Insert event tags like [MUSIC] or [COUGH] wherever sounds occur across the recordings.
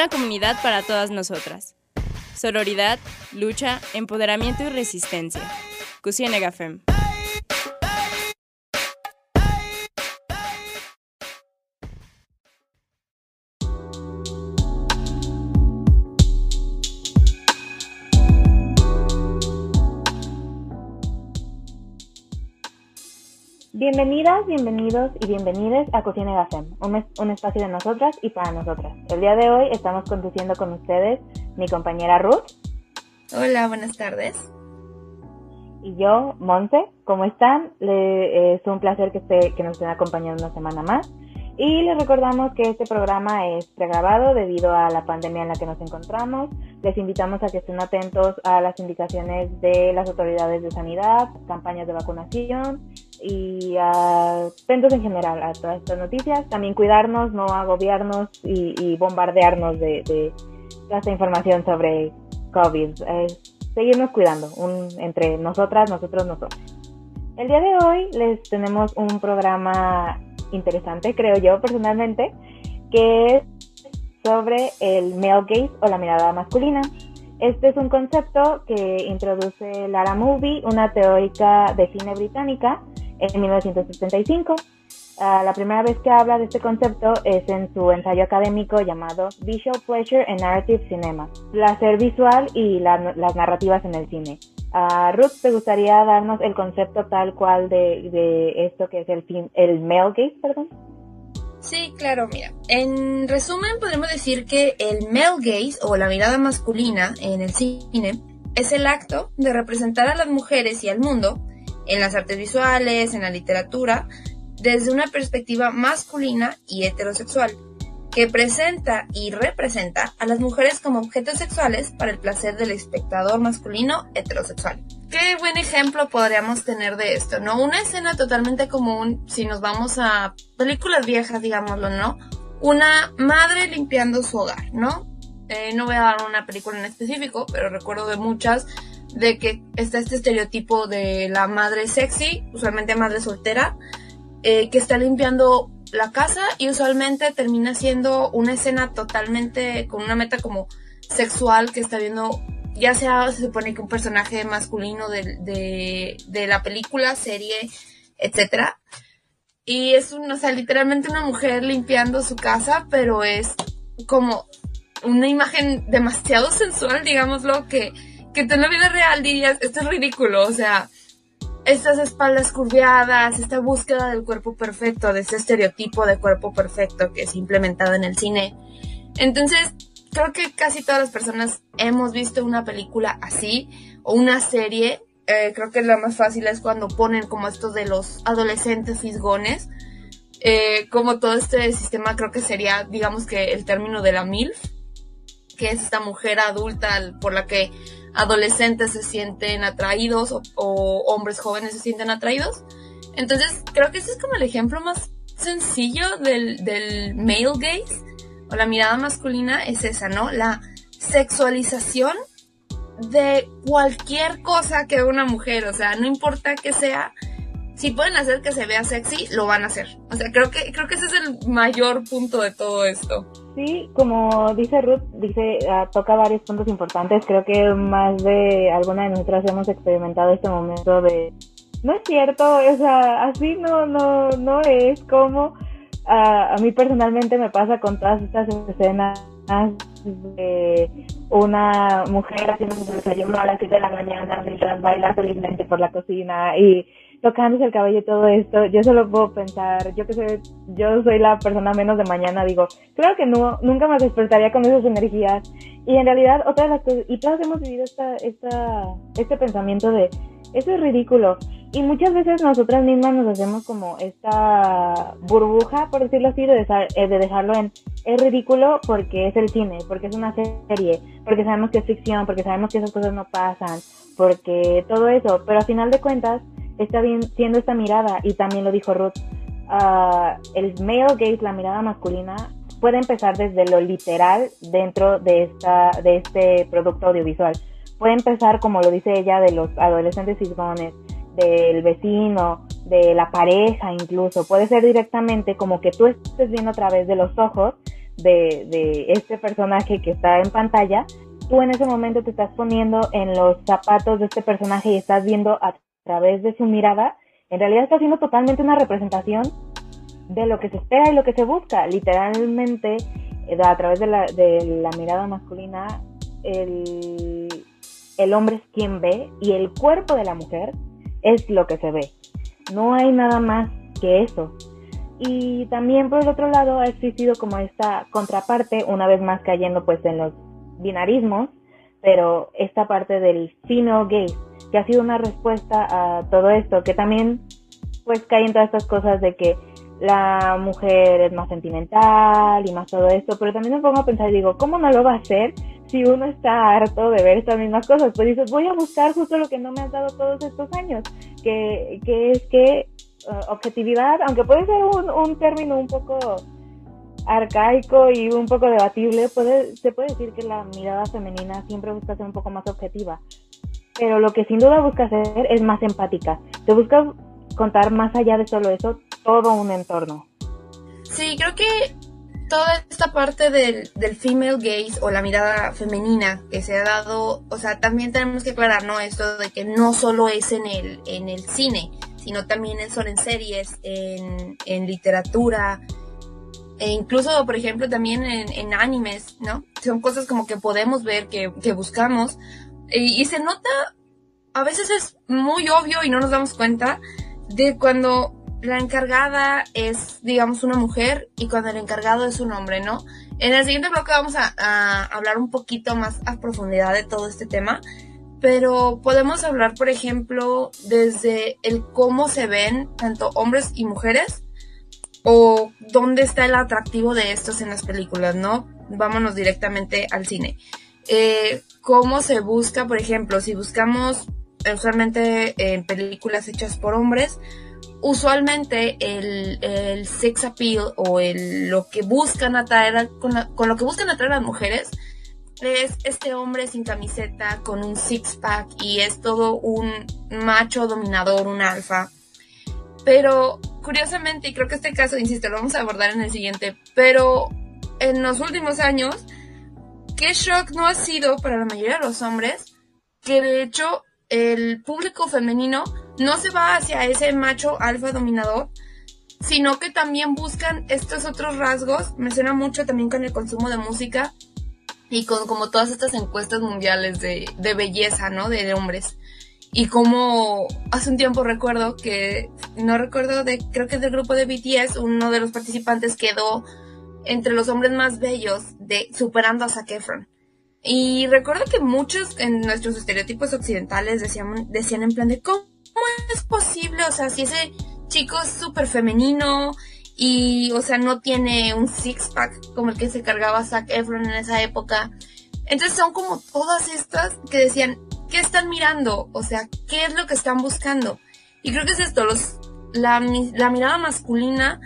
Una comunidad para todas nosotras. Sororidad, lucha, empoderamiento y resistencia. Cusienegafem. Bienvenidas, bienvenidos y bienvenides a Cocina Gafem, un, un, espacio de nosotras y para nosotras. El día de hoy estamos conduciendo con ustedes mi compañera Ruth. Hola, buenas tardes. Y yo, Monte. ¿Cómo están? Le, es un placer que, esté, que nos estén acompañando una semana más. Y les recordamos que este programa es pregrabado debido a la pandemia en la que nos encontramos. Les invitamos a que estén atentos a las indicaciones de las autoridades de sanidad, campañas de vacunación y atentos en general a todas estas noticias. También cuidarnos, no agobiarnos y, bombardearnos de, de, esta información sobre COVID. seguirnos cuidando entre nosotras, nosotros, nosotros. El día de hoy les tenemos un programa interesante, creo yo personalmente, que es sobre el male gaze o la mirada masculina. Este es un concepto que introduce Lara Movie, una teórica de cine británica, en 1975. Ah, la primera vez que habla de este concepto es en su ensayo académico llamado Visual Pleasure and Narrative Cinema, placer visual y las narrativas en el cine. Uh, Ruth, ¿te gustaría darnos el concepto tal cual de, esto que es el, el male gaze, perdón? Sí, claro, mira. En resumen, podemos decir que el male gaze o la mirada masculina en el cine es el acto de representar a las mujeres y al mundo en las artes visuales, en la literatura, desde una perspectiva masculina y heterosexual que presenta y representa a las mujeres como objetos sexuales para el placer del espectador masculino heterosexual. Qué buen ejemplo podríamos tener de esto, ¿no? Una escena totalmente común, si nos vamos a películas viejas, digámoslo, ¿no? Una madre limpiando su hogar, ¿no? Eh, no voy a dar una película en específico, pero recuerdo de muchas de que está este estereotipo de la madre sexy, usualmente madre soltera, eh, que está limpiando la casa y usualmente termina siendo una escena totalmente con una meta como sexual que está viendo, ya sea se supone que un personaje masculino de, de, la película, serie, etc. Y es, un, o sea, literalmente una mujer limpiando su casa, pero es como una imagen demasiado sensual, digámoslo, que, que en la vida real dirías, esto es ridículo, o sea, estas espaldas curviadas, esta búsqueda del cuerpo perfecto, de ese estereotipo de cuerpo perfecto que es implementado en el cine. Entonces, creo que casi todas las personas hemos visto una película así o una serie. Eh, creo que la más fácil es cuando ponen como estos de los adolescentes fisgones. Eh, como todo este sistema creo que sería, digamos que el término de la MILF, que es esta mujer adulta por la que adolescentes se sienten atraídos o, hombres jóvenes se sienten atraídos. Entonces, creo que ese es como el ejemplo más sencillo del, del male gaze o la mirada masculina es esa, ¿no? La sexualización de cualquier cosa que una mujer, o sea, no importa que sea, si pueden hacer que se vea sexy, lo van a hacer. O sea, creo que, creo que ese es el mayor punto de todo esto. Sí, como dice Ruth, dice, ah, toca varios puntos importantes. Creo que más de alguna de nosotras hemos experimentado este momento de, no es cierto, o sea, así no, no, no es como, ah, a mí personalmente me pasa con todas estas escenas de una mujer haciendo su desayuno a las 7 de la mañana mientras baila felizmente por la cocina y tocándose el cabello y todo esto, yo solo puedo pensar, yo que sé, yo soy la persona menos de mañana, digo, claro que no, nunca me despertaría con esas energías. Y en realidad, otra de las cosas, y todas hemos vivido esta, esta, este pensamiento de, eso es ridículo. Y muchas veces nosotras mismas nos hacemos como esta burbuja, por decirlo así, de, eh, de dejarlo en, es ridículo porque es el cine, porque es una serie, porque sabemos que es ficción, porque sabemos que esas cosas no pasan, porque todo eso. Pero al final de cuentas, está bien siendo esta mirada, y también lo dijo Ruth, uh, el male gaze, la mirada masculina, puede empezar desde lo literal dentro de, esta, de este producto audiovisual. Puede empezar, como lo dice ella, de los adolescentes fisgones, del vecino, de la pareja incluso. Puede ser directamente como que tú estés viendo a través de los ojos de, de este personaje que está en pantalla, tú en ese momento te estás poniendo en los zapatos de este personaje y estás viendo a través de su mirada, en realidad está haciendo totalmente una representación de lo que se espera y lo que se busca. Literalmente, eh, a través de la, de la mirada masculina, el, hombre es quien ve y el cuerpo de la mujer es lo que se ve. No hay nada más que eso. Y también por el otro lado ha existido como esta contraparte, una vez más cayendo pues en los binarismos, pero esta parte del female gaze, que ha sido una respuesta a todo esto, que también pues cae en todas estas cosas de que la mujer es más sentimental y más todo esto, pero también me pongo a pensar y digo, ¿cómo no lo va a hacer si uno está harto de ver estas mismas cosas? Pues dices, voy a buscar justo lo que no me has dado todos estos años, que, que es que uh, objetividad, aunque puede ser un, un término un poco arcaico y un poco debatible, puede, se puede decir que la mirada femenina siempre busca ser un poco más objetiva, pero lo que sin duda busca hacer es más empática. Se busca contar más allá de solo eso, todo un entorno. Sí, creo que toda esta parte del, del female gaze o la mirada femenina que se ha dado, o sea, también tenemos que aclarar, ¿no? Esto de que no solo es en el, en el cine, sino también son en series, en, en literatura, e incluso, por ejemplo, también en, en, animes, ¿no? Son cosas como que podemos ver, que, que buscamos, y, se nota, a veces es muy obvio y no nos damos cuenta de cuando la encargada es, digamos, una mujer y cuando el encargado es un hombre, ¿no? En el siguiente bloque vamos a hablar un poquito más a profundidad de todo este tema, pero podemos hablar, por ejemplo, desde el cómo se ven tanto hombres y mujeres o dónde está el atractivo de estos en las películas, ¿no? Vámonos directamente al cine. Eh, ¿Cómo se busca, por ejemplo, si buscamos usualmente en películas hechas por hombres, usualmente el, sex appeal o lo que buscan atraer, con, con, lo que buscan atraer a las mujeres, es este hombre sin camiseta, con un six pack y es todo un macho dominador, un alfa. Pero curiosamente, y creo que este caso, insisto, lo vamos a abordar en el siguiente, pero en los últimos años, qué shock no ha sido para la mayoría de los hombres que de hecho el público femenino no se va hacia ese macho alfa dominador, sino que también buscan estos otros rasgos. Me suena mucho también con el consumo de música y con como todas estas encuestas mundiales de, belleza, ¿no? De hombres. Y como hace un tiempo recuerdo que, no recuerdo de, creo que del grupo de BTS, uno de los participantes quedó entre los hombres más bellos de superando a Zac Efron. Y recuerdo que muchos en nuestros estereotipos occidentales decían, decían en plan de, ¿cómo ¿cómo es posible? O sea, si ese chico es súper femenino y, o sea, no tiene un six-pack como el que se cargaba Zac Efron en esa época. Entonces son como todas estas que decían, ¿qué están mirando? O sea, ¿qué es lo que están buscando? Y creo que es esto, los, la, la mirada masculina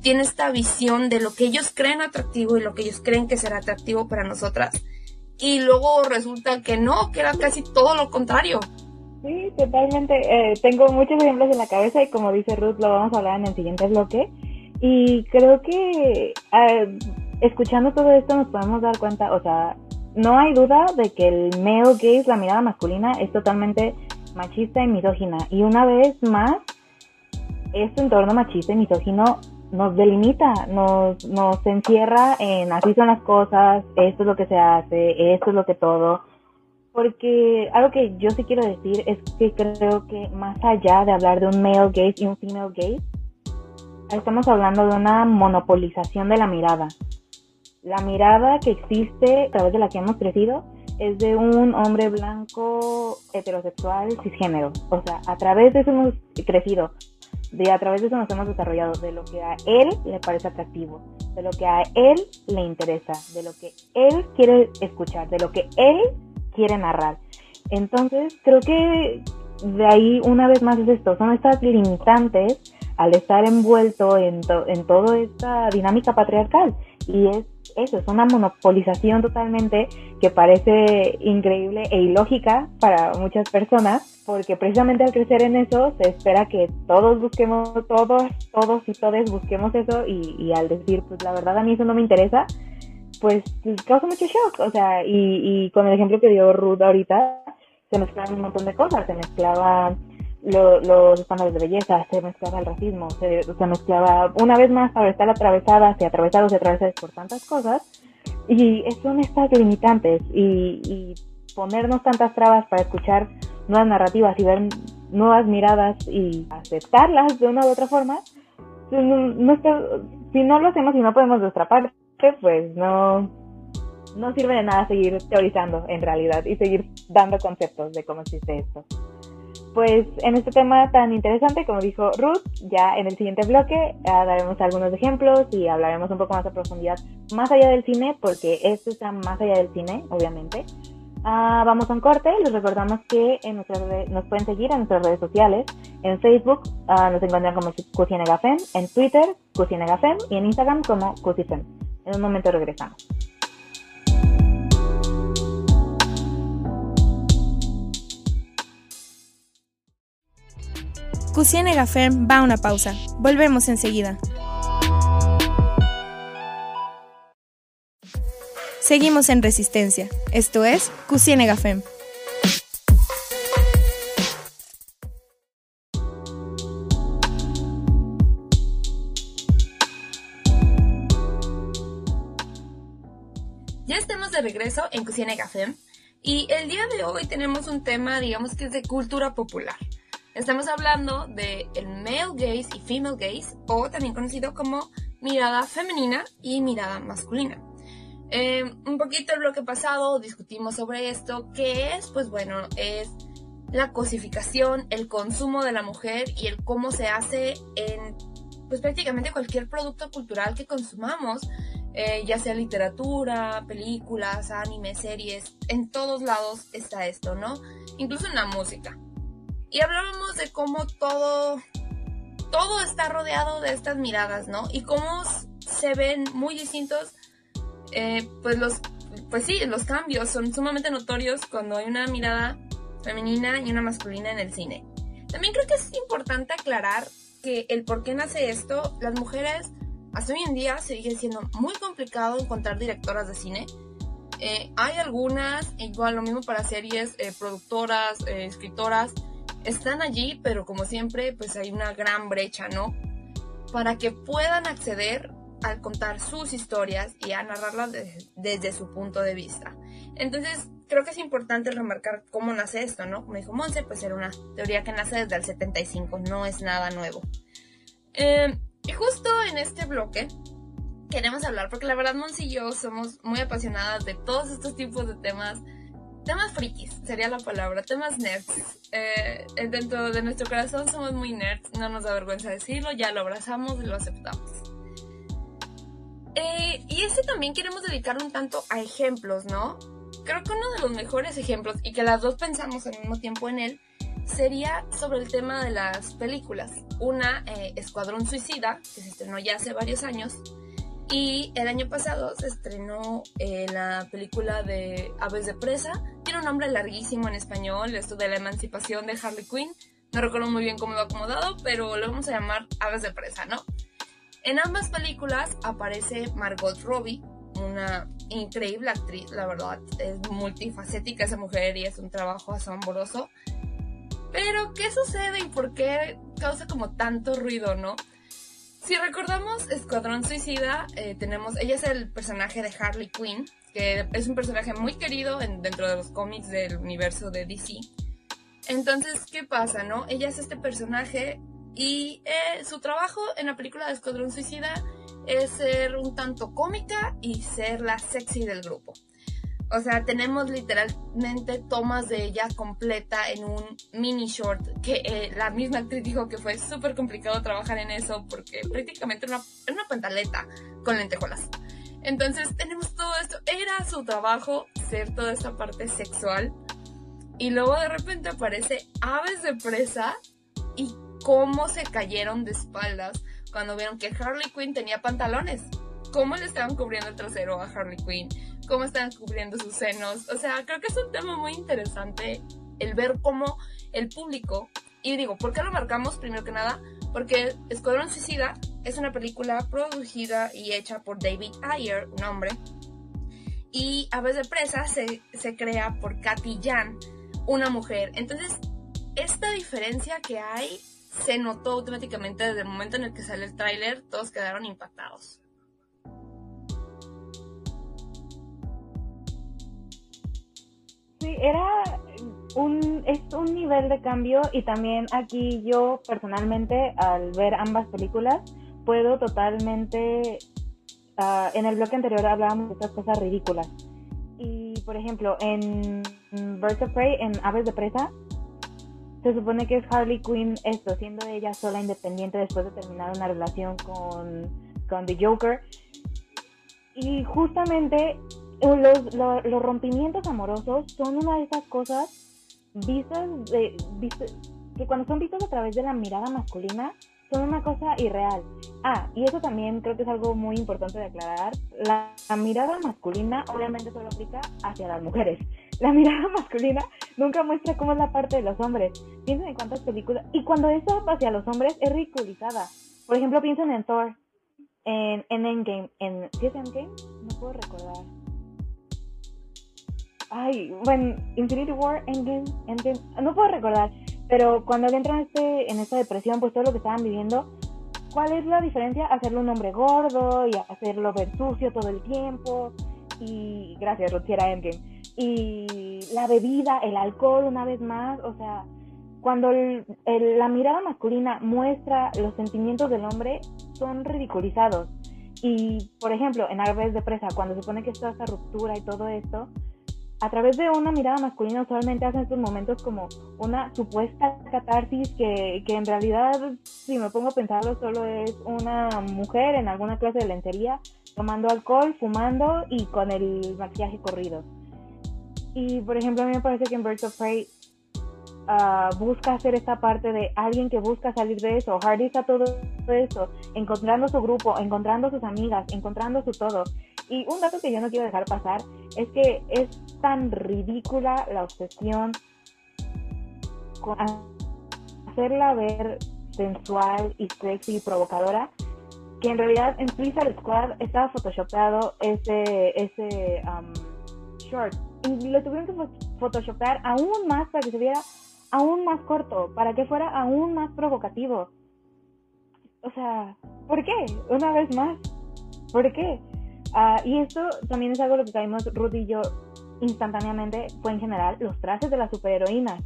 tiene esta visión de lo que ellos creen atractivo y lo que ellos creen que será atractivo para nosotras. Y luego resulta que no, que era casi todo lo contrario. Sí, totalmente. Eh, tengo muchos ejemplos en la cabeza y como dice Ruth, lo vamos a hablar en el siguiente bloque. Y creo que eh, escuchando todo esto nos podemos dar cuenta, o sea, no hay duda de que el male gaze, la mirada masculina, es totalmente machista y misógina. Y una vez más, este entorno machista y misógino nos delimita, nos, nos encierra en así son las cosas, esto es lo que se hace, esto es lo que todo porque algo que yo sí quiero decir es que creo que más allá de hablar de un male gaze y un female gaze, estamos hablando de una monopolización de la mirada. La mirada que existe a través de la que hemos crecido es de un hombre blanco heterosexual cisgénero. O sea, a través de eso hemos crecido, de a través de eso nos hemos desarrollado, de lo que a él le parece atractivo, de lo que a él le interesa, de lo que él quiere escuchar, de lo que él quiere narrar. Entonces, creo que de ahí una vez más es esto, son estas limitantes al estar envuelto en, en toda esta dinámica patriarcal. Y es eso, es una monopolización totalmente que parece increíble e ilógica para muchas personas, porque precisamente al crecer en eso se espera que todos busquemos, todos, todos y todes busquemos eso y, y al decir, pues la verdad a mí eso no me interesa, pues causa mucho shock, o sea, y, y con el ejemplo que dio Ruth ahorita, se mezclaban un montón de cosas, se mezclaban los estándares de belleza, se mezclaba el racismo, se, mezclaba una vez más para estar atravesadas y atravesados y atravesadas por tantas cosas, y son estas limitantes, y, ponernos tantas trabas para escuchar nuevas narrativas y ver nuevas miradas y aceptarlas de una u otra forma, pues, no, si no lo hacemos y no podemos de nuestra parte, pues no, no sirve de nada seguir teorizando en realidad y seguir dando conceptos de cómo existe esto. Pues en este tema tan interesante, como dijo Ruth, ya en el siguiente bloque ah, daremos algunos ejemplos y hablaremos un poco más a profundidad, más allá del cine, porque esto está más allá del cine, obviamente, Ah, vamos a un corte. Les recordamos que en nos pueden seguir en nuestras redes sociales. En Facebook ah, nos encuentran como Cusinegafem, en Twitter Cusinegafem y en Instagram como Cusifem. En un momento regresamos. Cusinegafem va a una pausa. Volvemos enseguida. Seguimos en resistencia. Esto es Cusine Gafem. Ya estamos de regreso en Cusine Gafem y el día de hoy tenemos un tema, digamos que es de cultura popular. Estamos hablando de el male gaze y female gaze, o también conocido como mirada femenina y mirada masculina. Eh, un poquito el bloque pasado discutimos sobre esto, que es, pues bueno, es la cosificación, el consumo de la mujer y el cómo se hace en, pues prácticamente cualquier producto cultural que consumamos, eh, ya sea literatura, películas, anime, series, en todos lados está esto, ¿no? Incluso en la música. Y hablábamos de cómo todo, todo está rodeado de estas miradas, ¿no? Y cómo se ven muy distintos eh, pues los, pues sí, los cambios son sumamente notorios cuando hay una mirada femenina y una masculina en el cine. También creo que es importante aclarar que el por qué nace esto, las mujeres hasta hoy en día sigue siendo muy complicado encontrar directoras de cine. Eh, hay algunas, igual lo mismo para series, eh, productoras, escritoras, están allí, pero como siempre, pues hay una gran brecha, ¿no? Para que puedan acceder al contar sus historias y a narrarlas desde su punto de vista. Entonces, creo que es importante remarcar cómo nace esto, ¿no? Como dijo Monse, pues era una teoría que nace desde el 75, no es nada nuevo. Eh, y justo en este bloque queremos hablar, porque la verdad Monse y yo somos muy apasionadas de todos estos tipos de temas, temas frikis, sería la palabra, temas nerds. Eh, dentro de nuestro corazón somos muy nerds, no nos da vergüenza decirlo, ya lo abrazamos y lo aceptamos. Eh, y ese también queremos dedicar un tanto a ejemplos, ¿no? Creo que uno de los mejores ejemplos, y que las dos pensamos al mismo tiempo en él, sería sobre el tema de las películas. Una, eh, Escuadrón Suicida, que se estrenó ya hace varios años, y el año pasado se estrenó eh, la película de Aves de Presa. Tiene un nombre larguísimo en español, esto de la emancipación de Harley Quinn. No recuerdo muy bien cómo lo acomodado, pero lo vamos a llamar Aves de Presa, ¿no? En ambas películas aparece Margot Robbie, una increíble actriz, la verdad, es multifacética esa mujer y es un trabajo asombroso. Pero, ¿qué sucede y por qué causa como tanto ruido, no? Si recordamos Escuadrón Suicida, eh, tenemos, ella es el personaje de Harley Quinn, que es un personaje muy querido dentro de los cómics del universo de DC. Entonces, ¿qué pasa, no? Ella es este personaje y eh, su trabajo en la película de Escuadrón Suicida es ser un tanto cómica y ser la sexy del grupo. O sea, tenemos literalmente tomas de ella completa en un mini short que eh, la misma actriz dijo que fue súper complicado trabajar en eso porque prácticamente era una, una pantaleta con lentejuelas. Entonces tenemos todo esto. Era su trabajo ser toda esta parte sexual. Y luego de repente aparece Aves de Presa y cómo se cayeron de espaldas cuando vieron que Harley Quinn tenía pantalones. Cómo le estaban cubriendo el trasero a Harley Quinn, cómo estaban cubriendo sus senos. O sea, creo que es un tema muy interesante el ver cómo el público, y digo, ¿por qué lo marcamos primero que nada? Porque Escuadrón Suicida es una película producida y hecha por David Ayer, un hombre, y Aves de Presa se, se crea por Katy Jan, una mujer. Entonces, esta diferencia que hay se notó automáticamente desde el momento en el que sale el tráiler, todos quedaron impactados. Sí, era un, es un nivel de cambio y también aquí yo personalmente al ver ambas películas puedo totalmente, ah, en el bloque anterior hablábamos de estas cosas ridículas y por ejemplo en Birds of Prey, en Aves de Presa, se supone que es Harley Quinn esto, siendo ella sola independiente después de terminar una relación con, con The Joker. Y justamente los, rompimientos amorosos son una de esas cosas vistas, de, que cuando son vistos a través de la mirada masculina son una cosa irreal. Ah, y eso también creo que es algo muy importante de aclarar. La, mirada masculina obviamente solo aplica hacia las mujeres la mirada [LAUGHS] masculina nunca muestra cómo es la parte de los hombres. Piensen en cuántas películas. Y cuando eso hacia los hombres es ridiculizada. Por ejemplo, piensen en Thor, en, en Endgame. En, ¿Sí es Endgame? No puedo recordar. Ay, bueno, Infinity War, Endgame, Endgame. No puedo recordar. Pero cuando él entra en, este, en esta depresión, pues todo lo que estaban viviendo, ¿cuál es la diferencia? Hacerlo un hombre gordo y hacerlo ver sucio todo el tiempo. Y gracias, Ruth, era Endgame y la bebida, el alcohol una vez más, o sea, cuando la mirada masculina muestra los sentimientos del hombre, son ridiculizados. Y, por ejemplo, en Aves de Presa, cuando se supone que está esta ruptura y todo esto, a través de una mirada masculina usualmente hacen estos momentos como una supuesta catarsis que, que en realidad, si me pongo a pensarlo, solo es una mujer en alguna clase de lencería tomando alcohol, fumando y con el maquillaje corrido. Y por ejemplo, a mí me parece que en Birds of Prey uh, busca hacer esta parte de alguien que busca salir de eso. Hardy está todo eso, encontrando su grupo, encontrando sus amigas, encontrando su todo. Y un dato que yo no quiero dejar pasar es que es tan ridícula la obsesión con hacerla ver sensual y sexy y provocadora que en realidad en Suicide Squad estaba photoshopeado ese ese um, short y lo tuvieron que photoshopear aún más para que se viera aún más corto, para que fuera aún más provocativo. O sea, ¿por qué? Una vez más, ¿por qué? Ah, y esto también es algo lo que caímos Ruth y yo instantáneamente, fue en general los trajes de las superheroínas.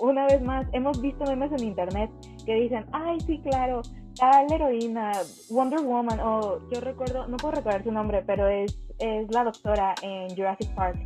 Una vez más, hemos visto memes en internet que dicen, ay, sí, claro, tal heroína, Wonder Woman, o yo recuerdo, no puedo recordar su nombre, pero es, es la doctora en Jurassic Park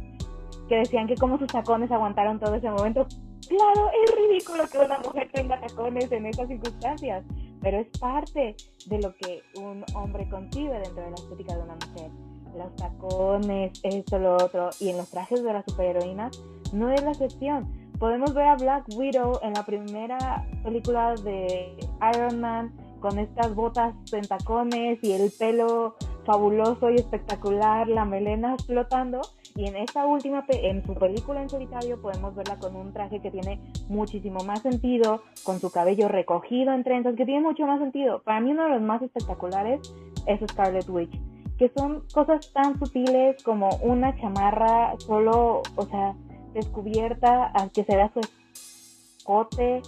que decían que como sus tacones aguantaron todo ese momento. Claro, es ridículo que una mujer tenga tacones en esas circunstancias, pero es parte de lo que un hombre concibe dentro de la estética de una mujer. Los tacones, esto, lo otro, y en los trajes de las superheroínas no es la excepción. Podemos ver a Black Widow en la primera película de Iron Man con estas botas en tacones y el pelo fabuloso y espectacular, la melena flotando, y en esta última, en su película en solitario, podemos verla con un traje que tiene muchísimo más sentido, con su cabello recogido en trenzas, que tiene mucho más sentido. Para mí uno de los más espectaculares es Scarlet Witch, que son cosas tan sutiles como una chamarra solo, o sea, descubierta, que se vea su escote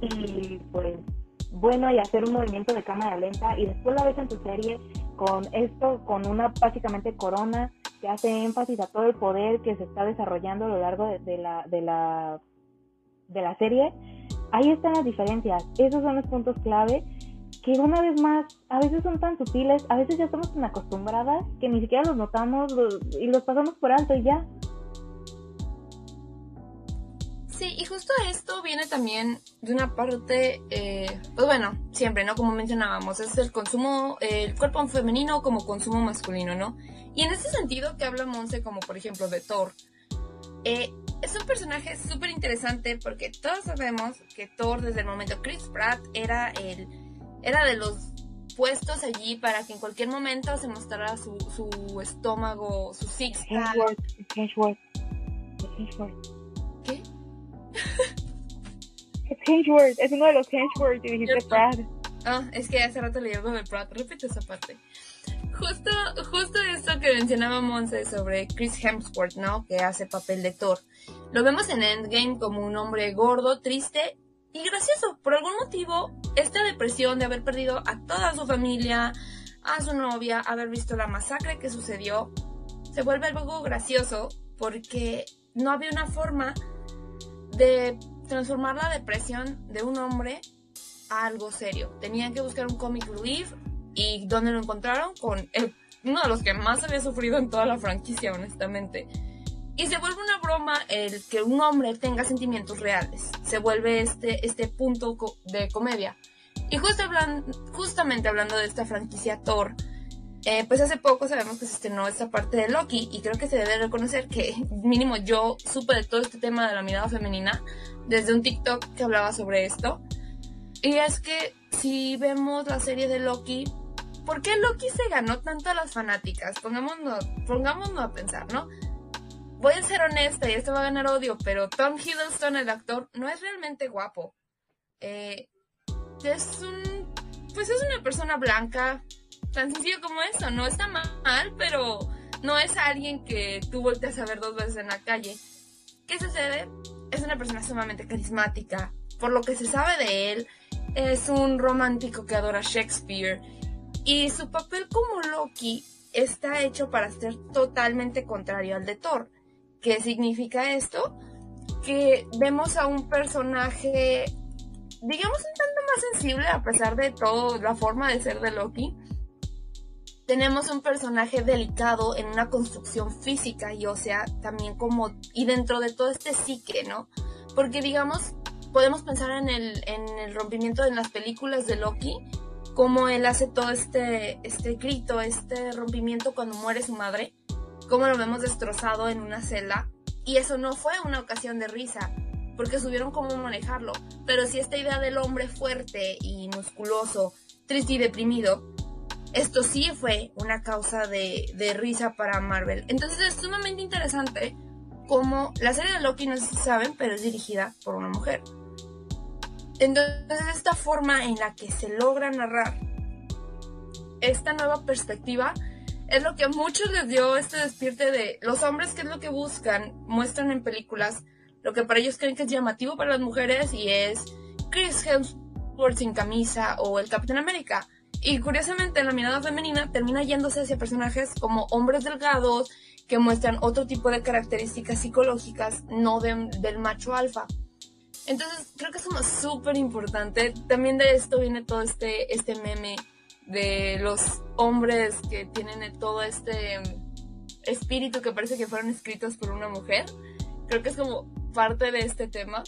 y pues bueno y hacer un movimiento de cámara lenta y después la ves en tu serie con esto, con una básicamente corona que hace énfasis a todo el poder que se está desarrollando a lo largo de, la, de, la, de la serie, ahí están las diferencias. Esos son los puntos clave que una vez más a veces son tan sutiles, a veces ya estamos tan acostumbradas que ni siquiera los notamos y los pasamos por alto y ya. Sí, y justo esto viene también de una parte, eh, pues bueno, siempre, ¿no? Como mencionábamos, es el consumo, el cuerpo femenino como consumo masculino, ¿no? Y en ese sentido que habla Monse, como por ejemplo de Thor, eh, es un personaje súper interesante porque todos sabemos que Thor desde el momento Chris Pratt era el, era de los puestos allí para que en cualquier momento se mostrara su, su estómago, su six ¿Qué? [LAUGHS] Es Hemsworth, es uno de los Hemsworth y dijiste Pratt. Ah, es que hace rato leí algo de Pratt, repite esa parte. Justo, justo esto que mencionaba Monse sobre Chris Hemsworth, ¿no? Que hace papel de Thor. Lo vemos en Endgame como un hombre gordo, triste y gracioso. Por algún motivo, esta depresión de haber perdido a toda su familia, a su novia, haber visto la masacre que sucedió, se vuelve algo gracioso porque no había una forma de transformar la depresión de un hombre a algo serio. Tenían que buscar un comic relief y ¿dónde lo encontraron? Con uno de los que más había sufrido en toda la franquicia, honestamente. Y se vuelve una broma el que un hombre tenga sentimientos reales. Se vuelve este, este punto de comedia. Y justo justamente hablando de esta franquicia Thor, eh, pues hace poco sabemos que se estrenó esta parte de Loki y creo que se debe reconocer que mínimo yo supe de todo este tema de la mirada femenina desde un TikTok que hablaba sobre esto. Y es que si vemos la serie de Loki, ¿por qué Loki se ganó tanto a las fanáticas? Pongámonos, pongámonos a pensar, ¿no? Voy a ser honesta y esto va a ganar odio, pero Tom Hiddleston, el actor, no es realmente guapo. Eh, es un... Pues es una persona blanca, tan sencillo como eso. No está mal, pero no es alguien que tú volteas a ver dos veces en la calle. ¿Qué sucede? Es una persona sumamente carismática. Por lo que se sabe de él, es un romántico que adora Shakespeare. Y su papel como Loki está hecho para ser totalmente contrario al de Thor. ¿Qué significa esto? Que vemos a un personaje, digamos, un tanto más sensible a pesar de todo la forma de ser de Loki tenemos un personaje delicado en una construcción física y o sea, también como, y dentro de todo este psique, ¿no? Porque digamos, podemos pensar en el, en el rompimiento de las películas de Loki, cómo él hace todo este, este grito, este rompimiento cuando muere su madre, cómo lo vemos destrozado en una celda, y eso no fue una ocasión de risa, porque supieron cómo manejarlo, pero si esta idea del hombre fuerte y musculoso, triste y deprimido, esto sí fue una causa de, risa para Marvel. Entonces es sumamente interesante como la serie de Loki, no sé si saben, pero es dirigida por una mujer. Entonces esta forma en la que se logra narrar esta nueva perspectiva es lo que a muchos les dio este despierte de los hombres, que es lo que buscan, muestran en películas lo que para ellos creen que es llamativo para las mujeres y es Chris Hemsworth sin camisa o el Capitán América. Y curiosamente la mirada femenina termina yéndose hacia personajes como hombres delgados que muestran otro tipo de características psicológicas no del macho alfa. Entonces creo que es como súper importante. También de esto viene todo este, este meme de los hombres que tienen todo este espíritu que parece que fueron escritos por una mujer. Creo que es como parte de este tema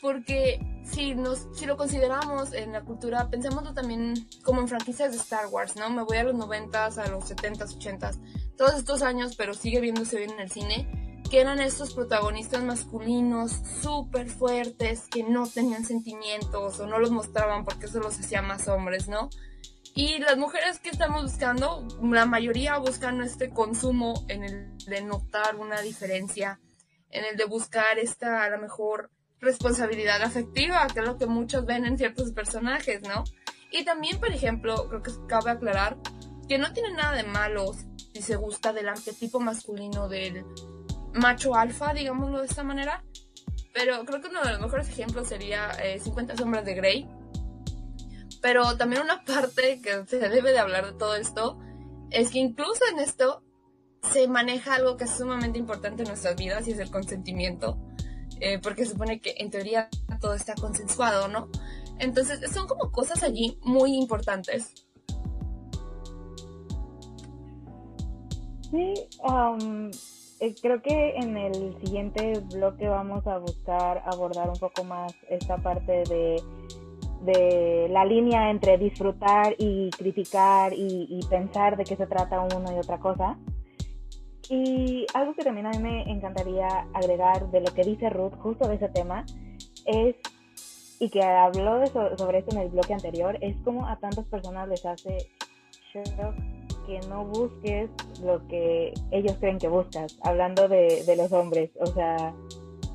porque si, nos, si lo consideramos en la cultura, pensémoslo también como en franquicias de Star Wars, ¿no? Me voy a los 90s, a los 70s, 80s, todos estos años, pero sigue viéndose bien en el cine, que eran estos protagonistas masculinos súper fuertes, que no tenían sentimientos o no los mostraban porque eso los hacía más hombres, ¿no? Y las mujeres que estamos buscando, la mayoría buscan este consumo en el de notar una diferencia, en el de buscar esta, a lo mejor, responsabilidad afectiva, que es lo que muchos ven en ciertos personajes, ¿no? Y también, por ejemplo, creo que cabe aclarar que no tiene nada de malo si se gusta del arquetipo masculino del macho alfa, digámoslo de esta manera. Pero creo que uno de los mejores ejemplos sería 50 eh, sombras de Grey. Pero también una [LAUGHS] parte que se debe de hablar de todo esto es que incluso en esto se maneja algo que es sumamente importante en nuestras vidas y es el consentimiento. Eh, porque supone que en teoría todo está consensuado, ¿no? Entonces son como cosas allí muy importantes. Sí, creo que en el siguiente bloque vamos a buscar abordar un poco más esta parte de, de la línea entre disfrutar y criticar y, pensar de qué se trata uno y otra cosa. Y algo que también a mí me encantaría agregar de lo que dice Ruth justo de ese tema es, y que habló de sobre esto en el bloque anterior, es como a tantas personas les hace shock que no busques lo que ellos creen que buscas, hablando de, de los hombres, o sea,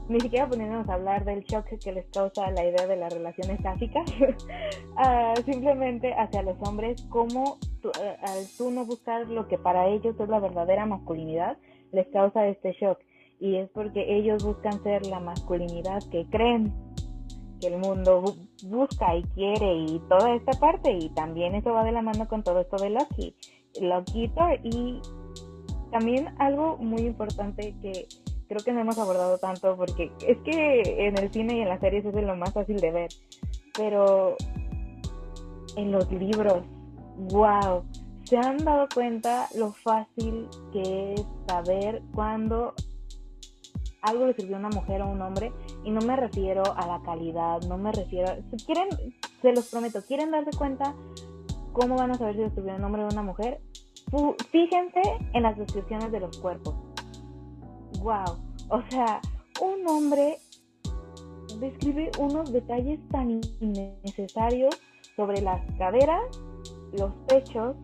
ni siquiera poniéndonos a hablar del shock que les causa la idea de las relaciones sáficas, [LAUGHS] uh, simplemente hacia los hombres, cómo eh, al tú no buscar lo que para ellos es la verdadera masculinidad, les causa este shock. Y es porque ellos buscan ser la masculinidad que creen que el mundo busca y quiere y toda esta parte. Y también eso va de la mano con todo esto de Loki. Loki y también algo muy importante que creo que no hemos abordado tanto porque es que en el cine y en las series es lo más fácil de ver. Pero en los libros, wow, ¿se han dado cuenta lo fácil que es saber cuándo algo le sirvió a una mujer o un hombre? Y no me refiero a la calidad, no me refiero, si quieren, se los prometo, quieren darse cuenta cómo van a saber si un hombre o a una mujer, fíjense en las descripciones de los cuerpos. Wow, o sea, un hombre describe unos detalles tan innecesarios sobre las caderas, los pechos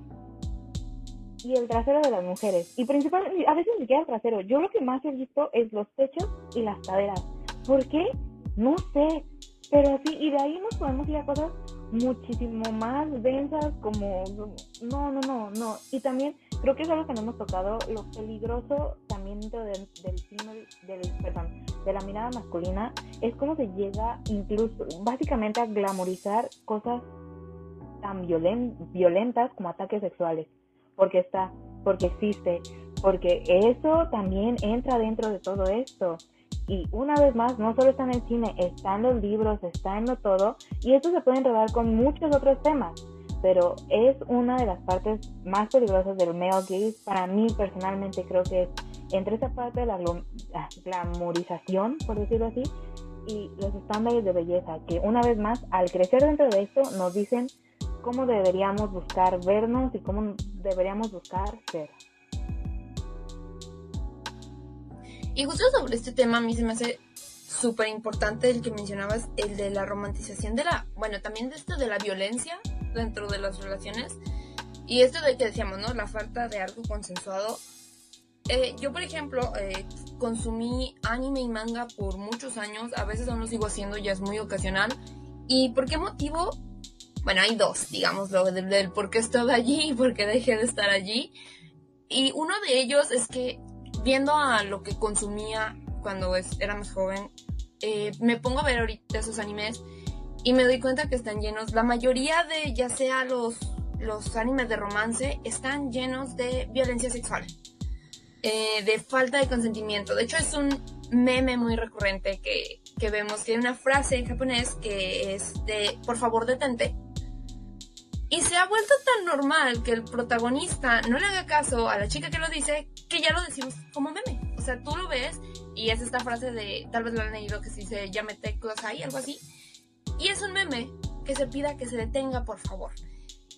y el trasero de las mujeres. Y principalmente, a veces ni siquiera el trasero. Yo lo que más he visto es los pechos y las caderas. ¿Por qué? No sé. Pero así, y de ahí nos podemos ir a cosas muchísimo más densas como... No, no, no, no. Y también creo que es algo que no hemos tocado, lo peligroso también dentro del, del, del, perdón, de la mirada masculina, es cómo se llega incluso, básicamente a glamorizar cosas tan violentas como ataques sexuales, porque está, porque existe, porque eso también entra dentro de todo esto. Y una vez más, no solo está en el cine, está en los libros, está en lo todo, y esto se puede enredar con muchos otros temas, pero es una de las partes más peligrosas del male gaze. Para mí, personalmente, creo que es entre esa parte de la glamorización, por decirlo así, y los estándares de belleza, que una vez más, al crecer dentro de esto, nos dicen cómo deberíamos buscar vernos y cómo deberíamos buscar ser. Y justo sobre este tema a mí se me hace súper importante el que mencionabas, el de la romantización de la, bueno, también de esto de la violencia dentro de las relaciones. Y esto de que decíamos, ¿no? La falta de algo consensuado. Eh, yo, por ejemplo, eh, consumí anime y manga por muchos años, a veces aún lo sigo haciendo, ya es muy ocasional. ¿Y por qué motivo? Bueno, hay dos, digamos, lo del, por qué estoy allí y por qué dejé de estar allí. Y uno de ellos es que, viendo a lo que consumía cuando era más joven, eh, me pongo a ver ahorita esos animes y me doy cuenta que están llenos, la mayoría de, ya sea los, los animes de romance, están llenos de violencia sexual, eh, de falta de consentimiento. De hecho, es un meme muy recurrente que, que vemos, tiene una frase en japonés que es de, por favor, detente. Y se ha vuelto tan normal que el protagonista no le haga caso a la chica que lo dice, que ya lo decimos como meme. O sea, tú lo ves y es esta frase de, tal vez lo han leído, que se dice, ya cosas ahí, algo así. Y es un meme que se pida que se detenga, por favor.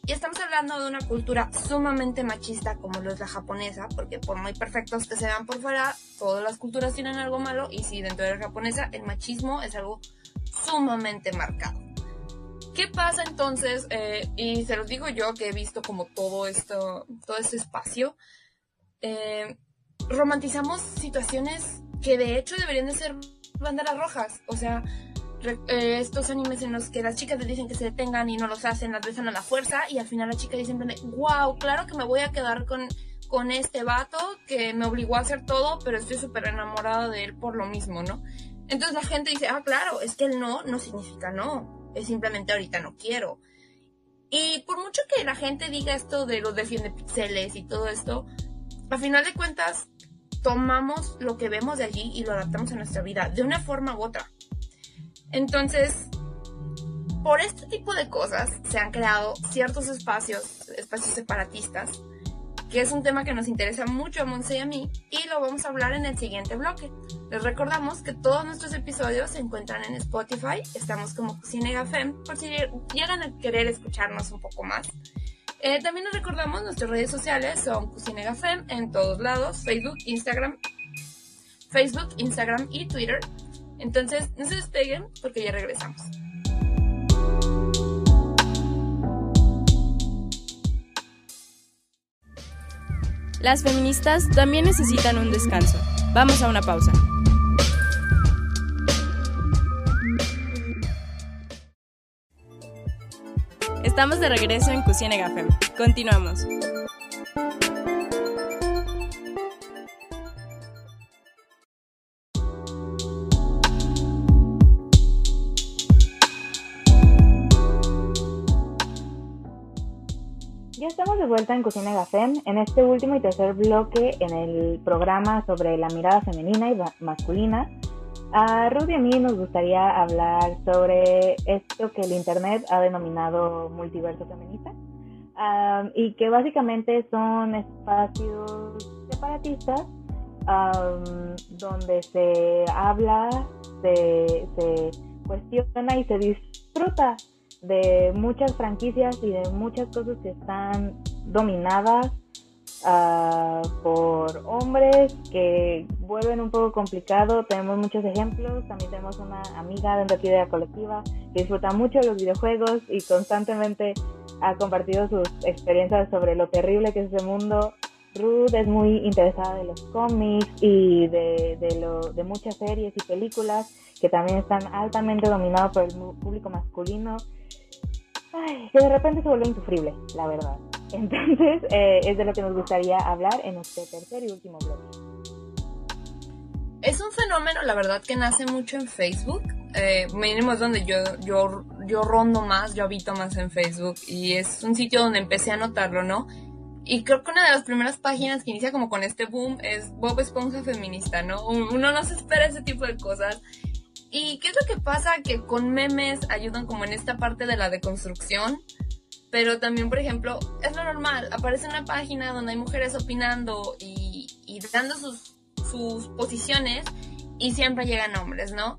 Y estamos hablando de una cultura sumamente machista como lo es la japonesa, porque por muy perfectos que se vean por fuera, todas las culturas tienen algo malo y si dentro de la japonesa el machismo es algo sumamente marcado. ¿Qué pasa entonces? Eh, y se los digo yo que he visto como todo esto, todo este espacio. Eh, romantizamos situaciones que de hecho deberían de ser banderas rojas. O sea, eh, estos animes en los que las chicas les dicen que se detengan y no los hacen, las besan a la fuerza y al final la chica dice, wow, claro que me voy a quedar con, con este vato que me obligó a hacer todo, pero estoy súper enamorada de él por lo mismo, ¿no? Entonces la gente dice, ah, claro, es que el no no significa no, simplemente ahorita no quiero. Y por mucho que la gente diga esto de los defiende pixeles y todo esto, a final de cuentas tomamos lo que vemos de allí y lo adaptamos a nuestra vida de una forma u otra. Entonces, por este tipo de cosas se han creado ciertos espacios, espacios separatistas, que es un tema que nos interesa mucho a Monse y a mí, y lo vamos a hablar en el siguiente bloque. Les recordamos que todos nuestros episodios se encuentran en Spotify, estamos como Cinega Fem, por si llegan a querer escucharnos un poco más. Eh, también les recordamos nuestras redes sociales son Cucinega Fem en todos lados, Facebook, Instagram, Facebook, Instagram y Twitter. Entonces, no se despeguen porque ya regresamos. Las feministas también necesitan un descanso. Vamos a una pausa. Estamos de regreso en Cusine Gafem. Continuamos. Estamos de vuelta en Cocina Gafem, en este último y tercer bloque en el programa sobre la mirada femenina y masculina. A Ruth y a mí nos gustaría hablar sobre esto que el Internet ha denominado multiverso feminista y que básicamente son espacios separatistas donde se habla, se, se cuestiona y se disfruta de muchas franquicias y de muchas cosas que están dominadas uh, por hombres que vuelven un poco complicado. Tenemos muchos ejemplos. También tenemos una amiga dentro aquí de la colectiva que disfruta mucho los videojuegos y constantemente ha compartido sus experiencias sobre lo terrible que es ese mundo. Ruth es muy interesada de los cómics y de, de, lo, de muchas series y películas que también están altamente dominados por el público masculino que de repente se vuelve insufrible, la verdad. [LAUGHS] Entonces, eh, es de lo que nos gustaría hablar en este tercer y último bloque. Es un fenómeno, la verdad, que nace mucho en Facebook. Eh, mínimo es donde yo, yo, yo rondo más, yo habito más en Facebook. Y es un sitio donde empecé a notarlo, ¿no? Y creo que una de las primeras páginas que inicia como con este boom es Bob Esponja feminista, ¿no? Uno no se espera ese tipo de cosas. ¿Y qué es lo que pasa? Que con memes ayudan como en esta parte de la deconstrucción, pero también, por ejemplo, es lo normal, aparece una página donde hay mujeres opinando y, dando sus, sus, posiciones y siempre llegan hombres, ¿no?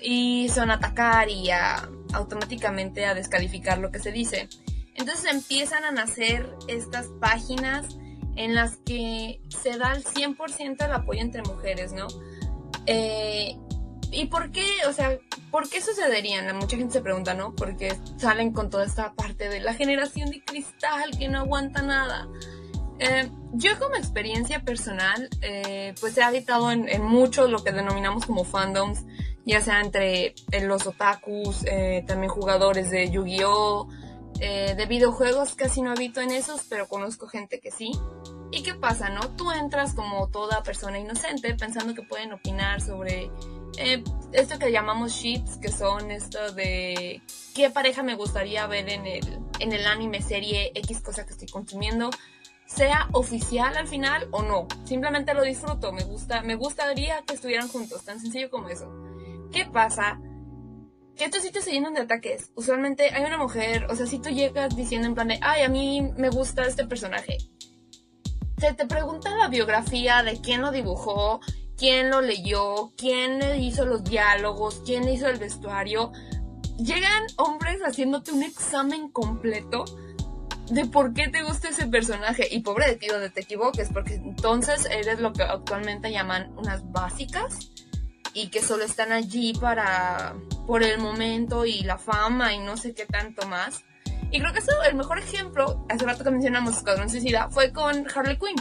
y son a atacar y a, automáticamente a descalificar lo que se dice. Entonces empiezan a nacer estas páginas en las que se da el 100% el apoyo entre mujeres, ¿no? Eh, ¿Y por qué? O sea, ¿por qué sucederían? Mucha gente se pregunta, ¿no? Porque salen con toda esta parte de la generación de cristal que no aguanta nada. Eh, yo como experiencia personal, eh, pues he habitado en, en mucho lo que denominamos como fandoms, ya sea entre eh, los otakus, también jugadores de Yu-Gi-Oh! de videojuegos casi no habito en esos, pero conozco gente que sí. ¿Y qué pasa, no? Tú entras como toda persona inocente pensando que pueden opinar sobre eh, esto que llamamos sheets, que son esto de qué pareja me gustaría ver en el, en el anime, serie, X cosa que estoy consumiendo, sea oficial al final o no. Simplemente lo disfruto, me gusta, me gustaría que estuvieran juntos, tan sencillo como eso. ¿Qué pasa? Que estos sitios se llenan de ataques. Usualmente hay una mujer, o sea, si tú llegas diciendo en plan de, ay, a mí me gusta este personaje. Se te pregunta la biografía de quién lo dibujó quién lo leyó, quién hizo los diálogos, quién hizo el vestuario. Llegan hombres haciéndote un examen completo de por qué te gusta ese personaje. Y pobre de ti donde te equivoques, porque entonces eres lo que actualmente llaman unas básicas y que solo están allí para por el momento y la fama y no sé qué tanto más. Y creo que eso, el mejor ejemplo, hace rato que mencionamos Escuadrón Suicida, fue con Harley Quinn.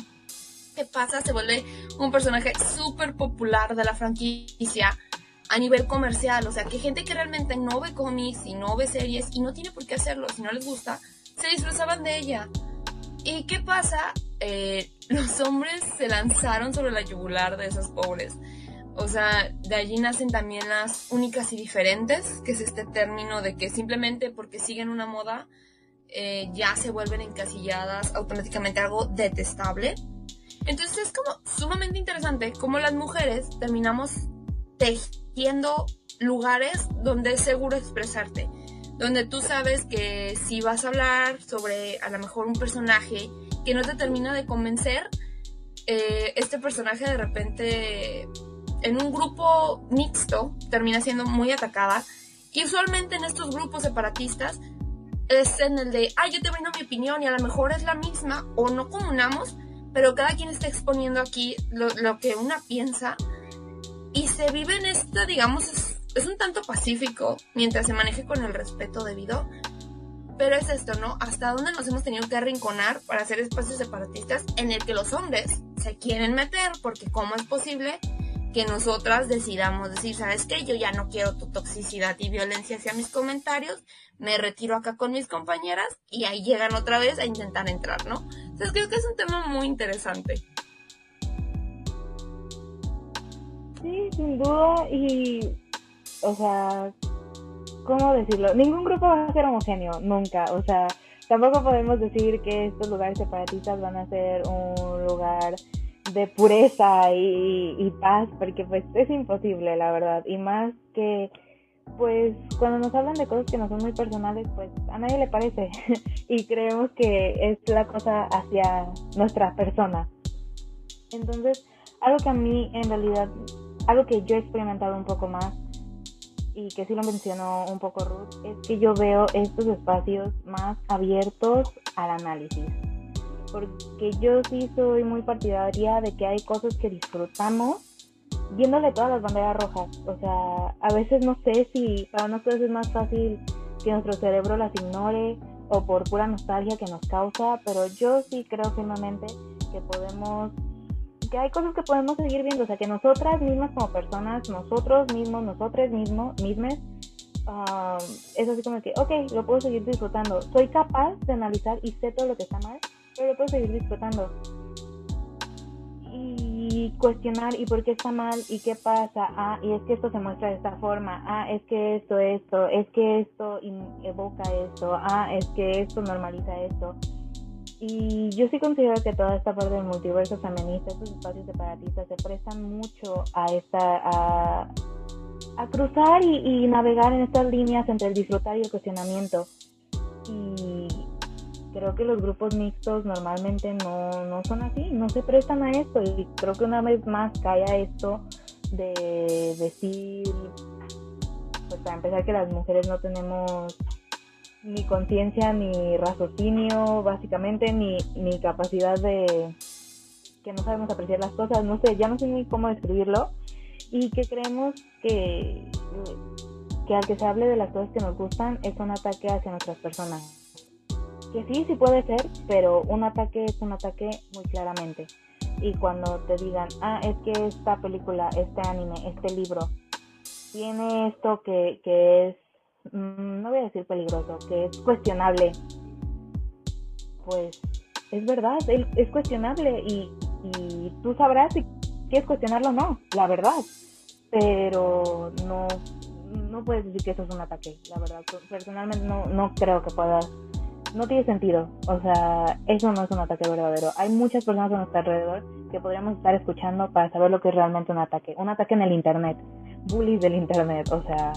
¿Qué pasa? Se vuelve un personaje súper popular de la franquicia a nivel comercial. O sea, que gente que realmente no ve cómics y no ve series y no tiene por qué hacerlo, si no les gusta, se disfrazaban de ella. ¿Y qué pasa? Eh, [LAUGHS] los hombres se lanzaron sobre la yugular de esos pobres. O sea, de allí nacen también las únicas y diferentes, que es este término de que simplemente porque siguen una moda, eh, ya se vuelven encasilladas automáticamente algo detestable. Entonces es como sumamente interesante cómo las mujeres terminamos tejiendo lugares donde es seguro expresarte, donde tú sabes que si vas a hablar sobre a lo mejor un personaje que no te termina de convencer, eh, este personaje de repente en un grupo mixto termina siendo muy atacada. Y usualmente en estos grupos separatistas es en el de, ay, yo te brindo mi opinión y a lo mejor es la misma o no comunamos, pero cada quien está exponiendo aquí lo, que una piensa y se vive en esta, digamos, es, un tanto pacífico mientras se maneje con el respeto debido. Pero es esto, ¿no? Hasta dónde nos hemos tenido que arrinconar para hacer espacios separatistas en el que los hombres se quieren meter, porque ¿cómo es posible que nosotras decidamos decir, ¿sabes qué? Yo ya no quiero tu toxicidad y violencia hacia mis comentarios, me retiro acá con mis compañeras y ahí llegan otra vez a intentar entrar, ¿no? Entonces creo que es un tema muy interesante. Sí, sin duda, y, o sea, ¿cómo decirlo? Ningún grupo va a ser homogéneo, nunca, o sea, tampoco podemos decir que estos lugares separatistas van a ser un lugar de pureza y, paz, porque pues es imposible, la verdad. Y más que, pues cuando nos hablan de cosas que no son muy personales, pues a nadie le parece. [LAUGHS] y creemos que es la cosa hacia nuestra persona. Entonces, algo que a mí en realidad, algo que yo he experimentado un poco más y que sí lo mencionó un poco Ruth, es que yo veo estos espacios más abiertos al análisis porque yo sí soy muy partidaria de que hay cosas que disfrutamos viéndole todas las banderas rojas. O sea, a veces no sé si para nosotros es más fácil que nuestro cerebro las ignore o por pura nostalgia que nos causa, pero yo sí creo firmemente que podemos, que hay cosas que podemos seguir viendo, o sea, que nosotras mismas como personas, nosotros mismos, nosotros mismos, mismes, um, es así como que, ok, lo puedo seguir disfrutando. Soy capaz de analizar y sé todo lo que está mal, pero puedo seguir disfrutando. Y cuestionar y por qué está mal y qué pasa. Ah, y es que esto se muestra de esta forma. Ah, es que esto, esto, es que esto evoca esto. Ah, es que esto normaliza esto. Y yo sí considero que toda esta parte del multiverso feminista, estos espacios separatistas, se prestan mucho a esta, a, a cruzar y, y, navegar en estas líneas entre el disfrutar y el cuestionamiento. Y creo que los grupos mixtos normalmente no, no son así, no se prestan a esto y creo que una vez más cae a esto de decir, pues para empezar que las mujeres no tenemos ni conciencia ni raciocinio básicamente ni, ni capacidad de que no sabemos apreciar las cosas, no sé, ya no sé ni cómo describirlo. Y que creemos que que al que se hable de las cosas que nos gustan es un ataque hacia nuestras personas que sí, sí puede ser, pero un ataque es un ataque muy claramente. Y cuando te digan, ah, es que esta película, este anime, este libro, tiene esto que, que es, mm, no voy a decir peligroso, que es cuestionable, pues es verdad, es cuestionable y, y tú sabrás si quieres cuestionarlo o no, la verdad. Pero no, no puedes decir que eso es un ataque, la verdad. Personalmente no, no creo que puedas no tiene sentido. O sea, eso no es un ataque verdadero. Hay muchas personas a nuestro alrededor que podríamos estar escuchando para saber lo que es realmente un ataque. Un ataque en el Internet. Bullies del Internet, o sea.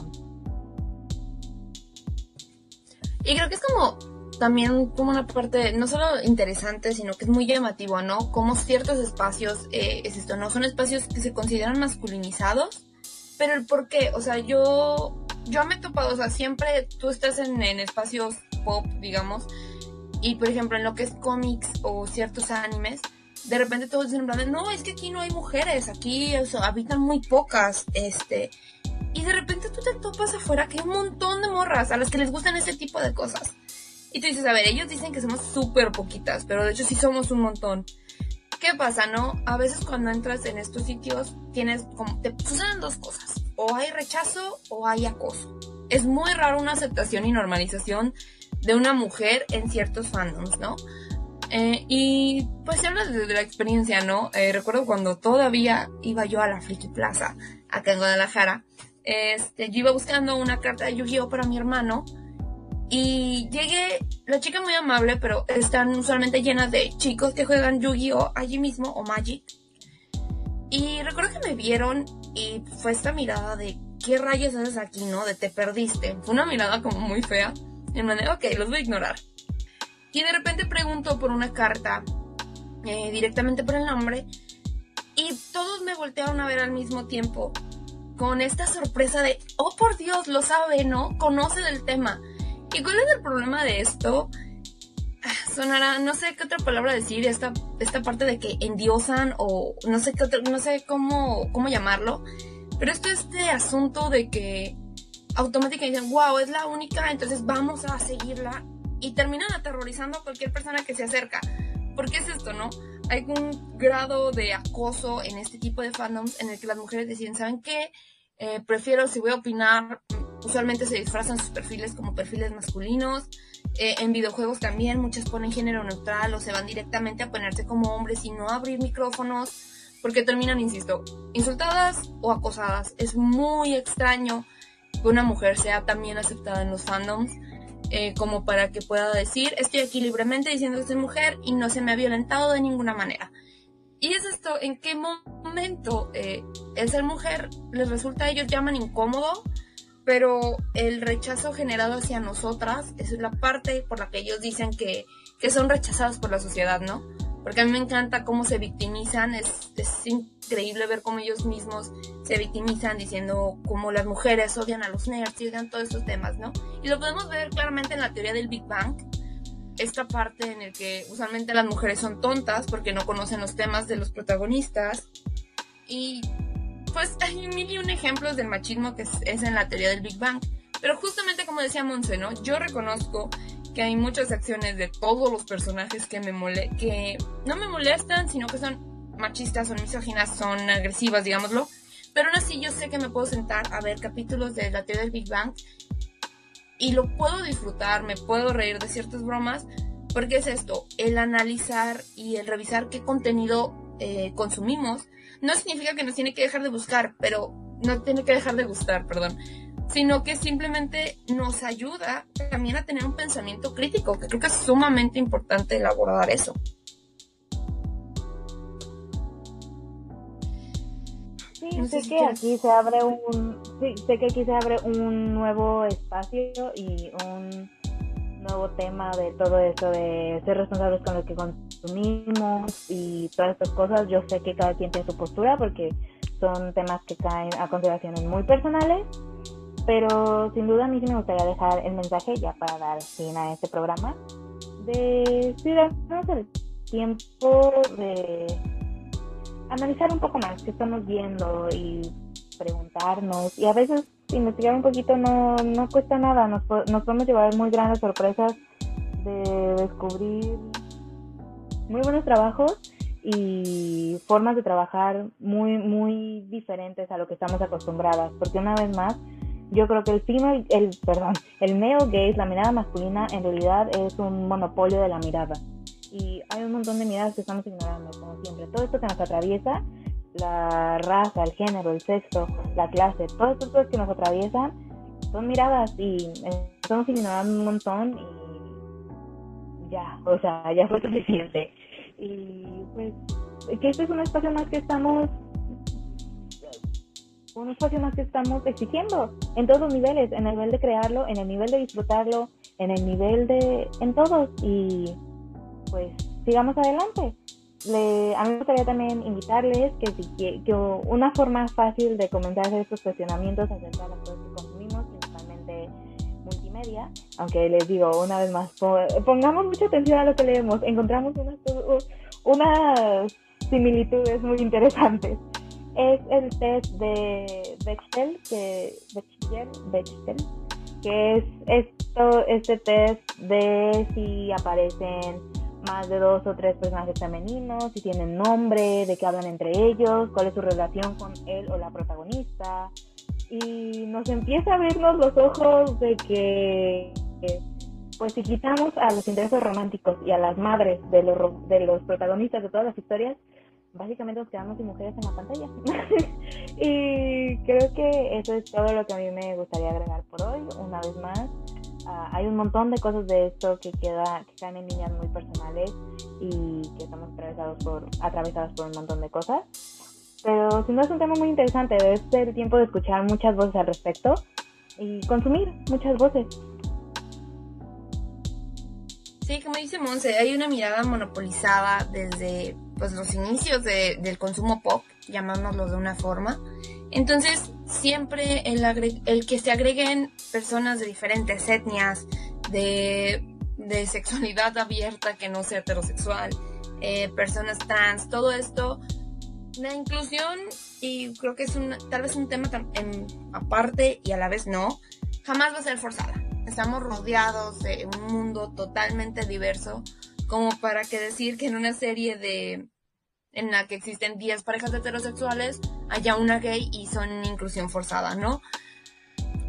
Y creo que es como también como una parte no solo interesante, sino que es muy llamativo, ¿no? Como ciertos espacios, eh, es esto, ¿no? Son espacios que se consideran masculinizados, pero el por qué, o sea, yo, yo me he topado, o sea, siempre tú estás en, en espacios pop, digamos, y por ejemplo en lo que es cómics o ciertos animes, de repente todos dicen, no, es que aquí no hay mujeres, aquí habitan muy pocas, este, y de repente tú te topas afuera que hay un montón de morras a las que les gustan ese tipo de cosas. Y tú dices, a ver, ellos dicen que somos súper poquitas, pero de hecho sí somos un montón. ¿Qué pasa, no? A veces cuando entras en estos sitios tienes como, te suceden dos cosas. O hay rechazo o hay acoso. Es muy raro una aceptación y normalización de una mujer en ciertos fandoms, ¿no? Eh, y pues se habla de, la experiencia, ¿no? Eh, recuerdo cuando todavía iba yo a la Friki Plaza, acá en Guadalajara, este, yo iba buscando una carta de Yu-Gi-Oh para mi hermano y llegué, la chica muy amable, pero están usualmente llenas de chicos que juegan Yu-Gi-Oh allí mismo o Magic. Y recuerdo que me vieron y fue esta mirada de ¿qué rayos haces aquí, no? De te perdiste. Fue una mirada como muy fea. En manera, ok, los voy a ignorar. Y de repente pregunto por una carta, eh, directamente por el nombre, y todos me voltearon a ver al mismo tiempo, con esta sorpresa de, oh por Dios, lo sabe, ¿no? Conoce del tema. ¿Y cuál es el problema de esto? Ah, sonará, no sé qué otra palabra decir, esta, esta parte de que endiosan o no sé qué no sé cómo, cómo llamarlo, pero esto es este asunto de que automáticamente dicen, wow, es la única, entonces vamos a seguirla y terminan aterrorizando a cualquier persona que se acerca. ¿Por qué es esto, no? hay un grado de acoso en este tipo de fandoms en el que las mujeres deciden, ¿saben qué? Eh, prefiero, si voy a opinar, usualmente se disfrazan sus perfiles como perfiles masculinos. Eh, en videojuegos también muchas ponen género neutral o se van directamente a ponerse como hombres y no abrir micrófonos porque terminan, insisto, insultadas o acosadas. Es muy extraño que una mujer sea también aceptada en los fandoms. Eh, como para que pueda decir, estoy aquí libremente diciendo que soy mujer y no se me ha violentado de ninguna manera. Y es esto, ¿en qué momento eh, el ser mujer les resulta, ellos llaman incómodo, pero el rechazo generado hacia nosotras, es la parte por la que ellos dicen que, que son rechazados por la sociedad, ¿no? Porque a mí me encanta cómo se victimizan, es, es increíble ver cómo ellos mismos se victimizan diciendo cómo las mujeres odian a los nerds y odian todos estos temas, ¿no? Y lo podemos ver claramente en la teoría del Big Bang, esta parte en el que usualmente las mujeres son tontas porque no conocen los temas de los protagonistas. Y pues hay mil y un ejemplos del machismo que es, en la teoría del Big Bang. Pero justamente como decía Monse, ¿no? Yo reconozco que hay muchas acciones de todos los personajes que me mole que no me molestan, sino que son machistas, son misóginas, son agresivas, digámoslo. Pero aún así yo sé que me puedo sentar a ver capítulos de la teoría del Big Bang y lo puedo disfrutar, me puedo reír de ciertas bromas, porque es esto, el analizar y el revisar qué contenido eh, consumimos, no significa que nos tiene que dejar de buscar, pero no tiene que dejar de gustar, perdón, sino que simplemente nos ayuda también a tener un pensamiento crítico, que creo que es sumamente importante elaborar eso. Sí, sé que aquí se abre un, sí, sé que aquí se abre un nuevo espacio y un nuevo tema de todo esto de ser responsables con lo que consumimos y todas estas cosas. Yo sé que cada quien tiene su postura porque son temas que caen a consideraciones muy personales, pero sin duda a mí sí me gustaría dejar el mensaje ya para dar fin a este programa de sí, darnos el tiempo de analizar un poco más qué estamos viendo y preguntarnos. Y a veces investigar un poquito no, no cuesta nada, nos, nos podemos llevar muy grandes sorpresas de descubrir muy buenos trabajos y formas de trabajar muy, muy diferentes a lo que estamos acostumbradas. Porque una vez más, yo creo que el female, el, perdón, el male gaze, la mirada masculina, en realidad es un monopolio de la mirada y hay un montón de miradas que estamos ignorando, como siempre. Todo esto que nos atraviesa, la raza, el género, el sexo, la clase, todas estas cosas que nos atraviesan son miradas y estamos ignorando un montón y ya, o sea, ya fue suficiente. Y pues que este es un espacio más que estamos un espacio más que estamos exigiendo en todos los niveles, en el nivel de crearlo, en el nivel de disfrutarlo, en el nivel de, en todos y pues sigamos adelante. a mí me gustaría también invitarles que, si, que una forma fácil de comenzar a hacer estos cuestionamientos acerca de las cosas que consumimos, principalmente multimedia, aunque les digo una vez más, pongamos mucha atención a lo que leemos, encontramos unas, unas similitudes muy interesantes. Es el test de Bechtel, que, Bechtel, Bechtel, que es esto, este test de si aparecen más de dos o tres personajes femeninos, si tienen nombre, de qué hablan entre ellos, cuál es su relación con él o la protagonista. Y nos empieza a vernos los ojos de que, pues si quitamos a los intereses románticos y a las madres de los, de los protagonistas de todas las historias, básicamente nos quedamos sin mujeres en la pantalla. [LAUGHS] y creo que eso es todo lo que a mí me gustaría agregar por hoy. Una vez más, Ah, hay un montón de cosas de esto que queda que caen en líneas muy personales y que estamos atravesados por atravesados por un montón de cosas pero si no es un tema muy interesante debe ser tiempo de escuchar muchas voces al respecto y consumir muchas voces Sí, como dice Monse, hay una mirada monopolizada desde pues, los inicios del consumo pop, llamámoslo de una forma. Entonces, siempre el, el que se agreguen personas de diferentes etnias, de, sexualidad abierta que no sea heterosexual, eh, personas trans, todo esto, la inclusión, y creo que es un, tal vez un tema aparte y a la vez no, jamás va a ser forzada. Estamos rodeados de un mundo totalmente diverso como para que decir que en una serie de en la que existen 10 parejas heterosexuales, haya una gay y son inclusión forzada, ¿no?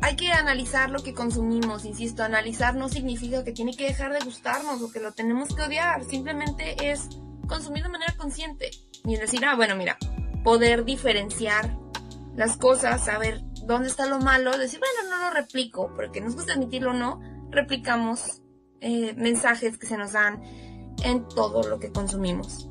Hay que analizar lo que consumimos, insisto, analizar no significa que tiene que dejar de gustarnos o que lo tenemos que odiar, simplemente es consumir de manera consciente y decir, ah, bueno, mira, poder diferenciar las cosas, saber dónde está lo malo, decir, bueno, no lo replico, porque nos gusta admitirlo o no, replicamos eh, mensajes que se nos dan en todo lo que consumimos.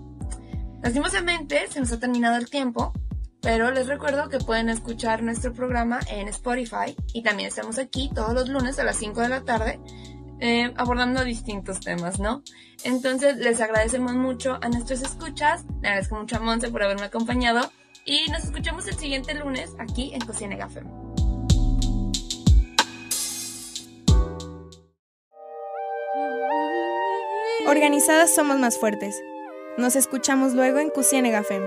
Lastimosamente se nos ha terminado el tiempo, pero les recuerdo que pueden escuchar nuestro programa en Spotify y también estamos aquí todos los lunes a las 5 de la tarde eh, abordando distintos temas, ¿no? Entonces les agradecemos mucho a nuestros escuchas, le agradezco mucho a Monse por haberme acompañado y nos escuchamos el siguiente lunes aquí en Cocina Café. Organizadas somos más fuertes. Nos escuchamos luego en Cusienega Fem.